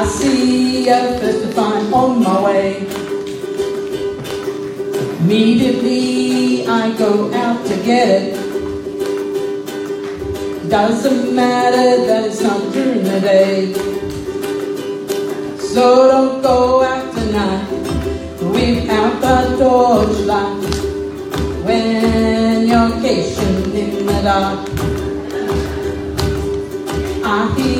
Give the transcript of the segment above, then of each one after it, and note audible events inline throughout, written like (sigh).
I see a first to find on my way. Immediately I go out to get it. Doesn't matter that it's not during the day. So don't go out tonight without the torchlight when you're caching in the dark. I hear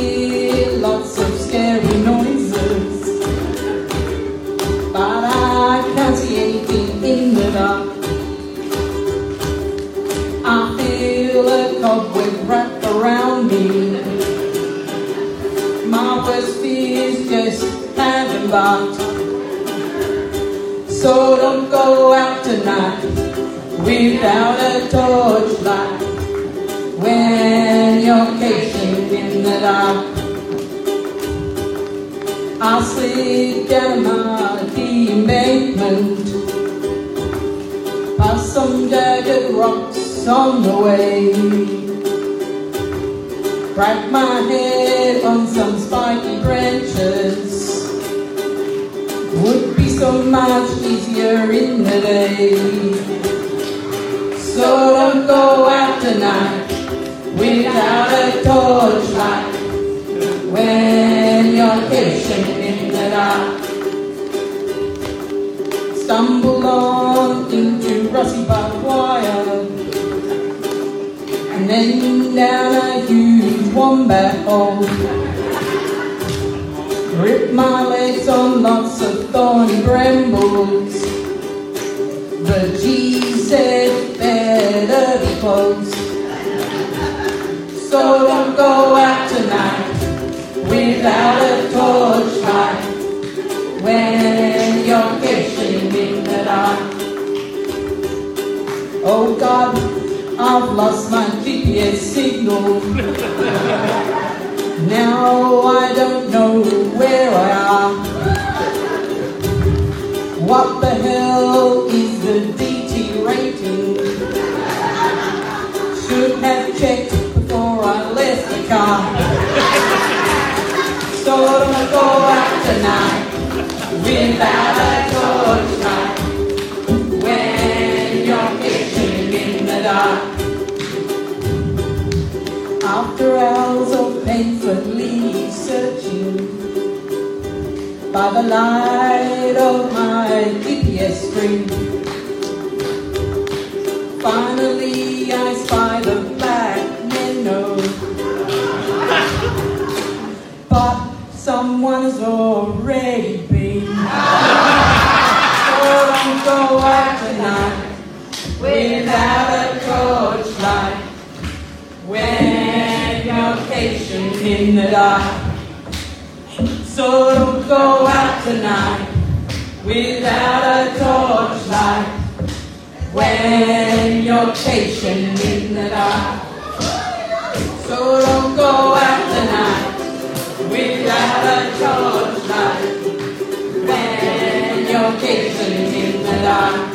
feel a cobweb wrap around me. My worst fears just have embarked. So don't go out tonight without a torchlight when you're caching in the dark. I'll sleep down my embankment past some jagged rocks on the way. Crack my head on some spiky branches. Would be so much easier in the day. So don't go out tonight without a torchlight when you're fishing in the dark. Stumble on into rusty barbed wire then down a huge wombat hole. Rip my legs on lots of thorny brambles. But G said better be close. So don't go out tonight without a torchlight when you're fishing in the dark. Oh God, I've lost my GPS signal. Now I don't know where I am. What the hell is the DT rating? Should have checked before I left the car. So don't go out tonight without a when After hours of painfully searching by the light of my GPS screen, finally I spy the black minnow. (laughs) But someone has already sensation in the dark. So don't go out tonight without a torchlight when you're chasing in the dark. So don't go out tonight without a torchlight when you're chasing in the dark.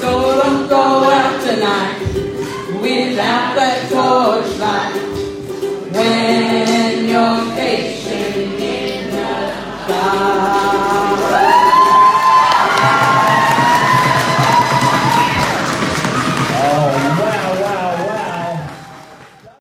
So don't go out tonight without a torchlight.